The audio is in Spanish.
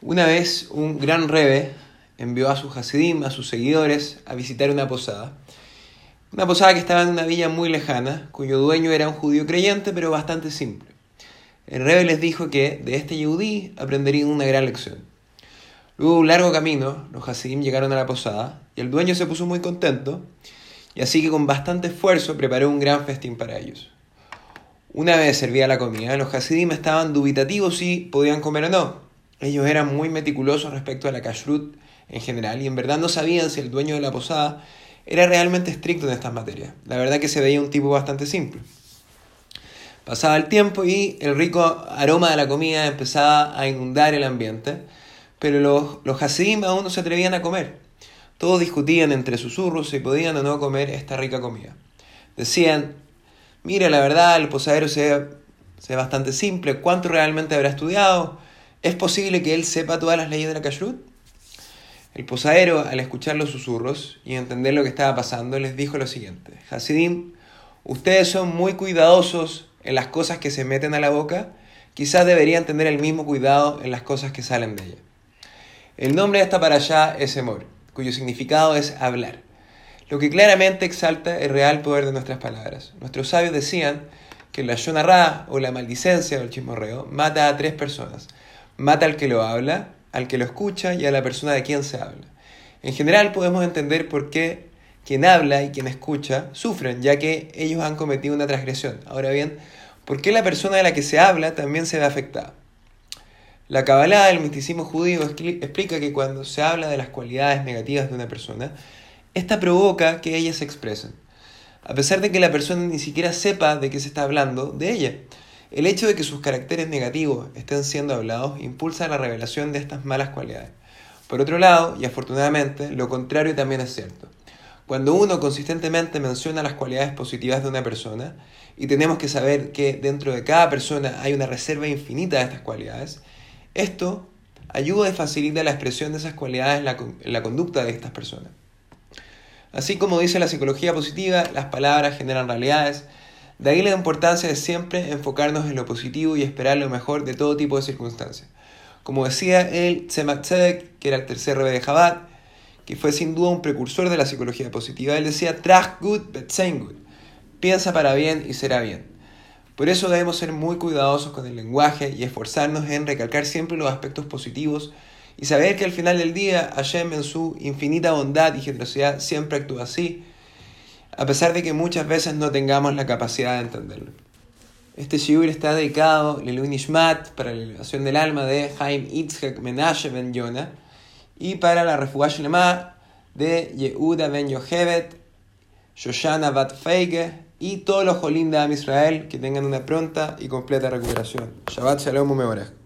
Una vez un gran rebe envió a sus hasidim, a sus seguidores, a visitar una posada. Una posada que estaba en una villa muy lejana, cuyo dueño era un judío creyente, pero bastante simple. El rebe les dijo que de este yudí aprenderían una gran lección. Luego de un largo camino, los hasidim llegaron a la posada y el dueño se puso muy contento, y así que con bastante esfuerzo preparó un gran festín para ellos. Una vez servida la comida, los hasidim estaban dubitativos si podían comer o no, ellos eran muy meticulosos respecto a la kashrut en general y en verdad no sabían si el dueño de la posada era realmente estricto en estas materias. La verdad que se veía un tipo bastante simple. Pasaba el tiempo y el rico aroma de la comida empezaba a inundar el ambiente, pero los, los hasidim aún no se atrevían a comer. Todos discutían entre susurros si podían o no comer esta rica comida. Decían, mira, la verdad, el posadero se ve bastante simple, ¿cuánto realmente habrá estudiado? ¿Es posible que él sepa todas las leyes de la kashrut? El posadero, al escuchar los susurros y entender lo que estaba pasando, les dijo lo siguiente: Hasidim, ustedes son muy cuidadosos en las cosas que se meten a la boca, quizás deberían tener el mismo cuidado en las cosas que salen de ella. El nombre de esta para allá es Emor, cuyo significado es hablar, lo que claramente exalta el real poder de nuestras palabras. Nuestros sabios decían que la yonarra o la maldicencia o el chismorreo mata a tres personas Mata al que lo habla, al que lo escucha y a la persona de quien se habla. En general podemos entender por qué quien habla y quien escucha sufren, ya que ellos han cometido una transgresión. Ahora bien, ¿por qué la persona de la que se habla también se ve afectada? La Kabbalah del misticismo judío explica que cuando se habla de las cualidades negativas de una persona, esta provoca que ellas se expresen, a pesar de que la persona ni siquiera sepa de qué se está hablando de ella. El hecho de que sus caracteres negativos estén siendo hablados impulsa la revelación de estas malas cualidades. Por otro lado, y afortunadamente, lo contrario también es cierto. Cuando uno consistentemente menciona las cualidades positivas de una persona, y tenemos que saber que dentro de cada persona hay una reserva infinita de estas cualidades, esto ayuda y facilita la expresión de esas cualidades en la, conducta de estas personas. Así como dice la psicología positiva, las palabras generan realidades, de ahí la importancia de siempre enfocarnos en lo positivo y esperar lo mejor de todo tipo de circunstancias. Como decía el Tzemach Tzedek, que era el tercer rebe de Chabad, que fue sin duda un precursor de la psicología positiva, él decía, Trach gut, but good. Piensa para bien y será bien. Por eso debemos ser muy cuidadosos con el lenguaje y esforzarnos en recalcar siempre los aspectos positivos y saber que al final del día Hashem en su infinita bondad y generosidad siempre actúa así a pesar de que muchas veces no tengamos la capacidad de entenderlo. Este shiur está dedicado a Nishmat para la elevación del alma de Haim Itzhak Menashe ben Yona y para la refugia Lema de Yehuda ben Yohevet, Shoshana bat Feige y todos los Jolim de Israel que tengan una pronta y completa recuperación. Shabbat Shalom Umeorech.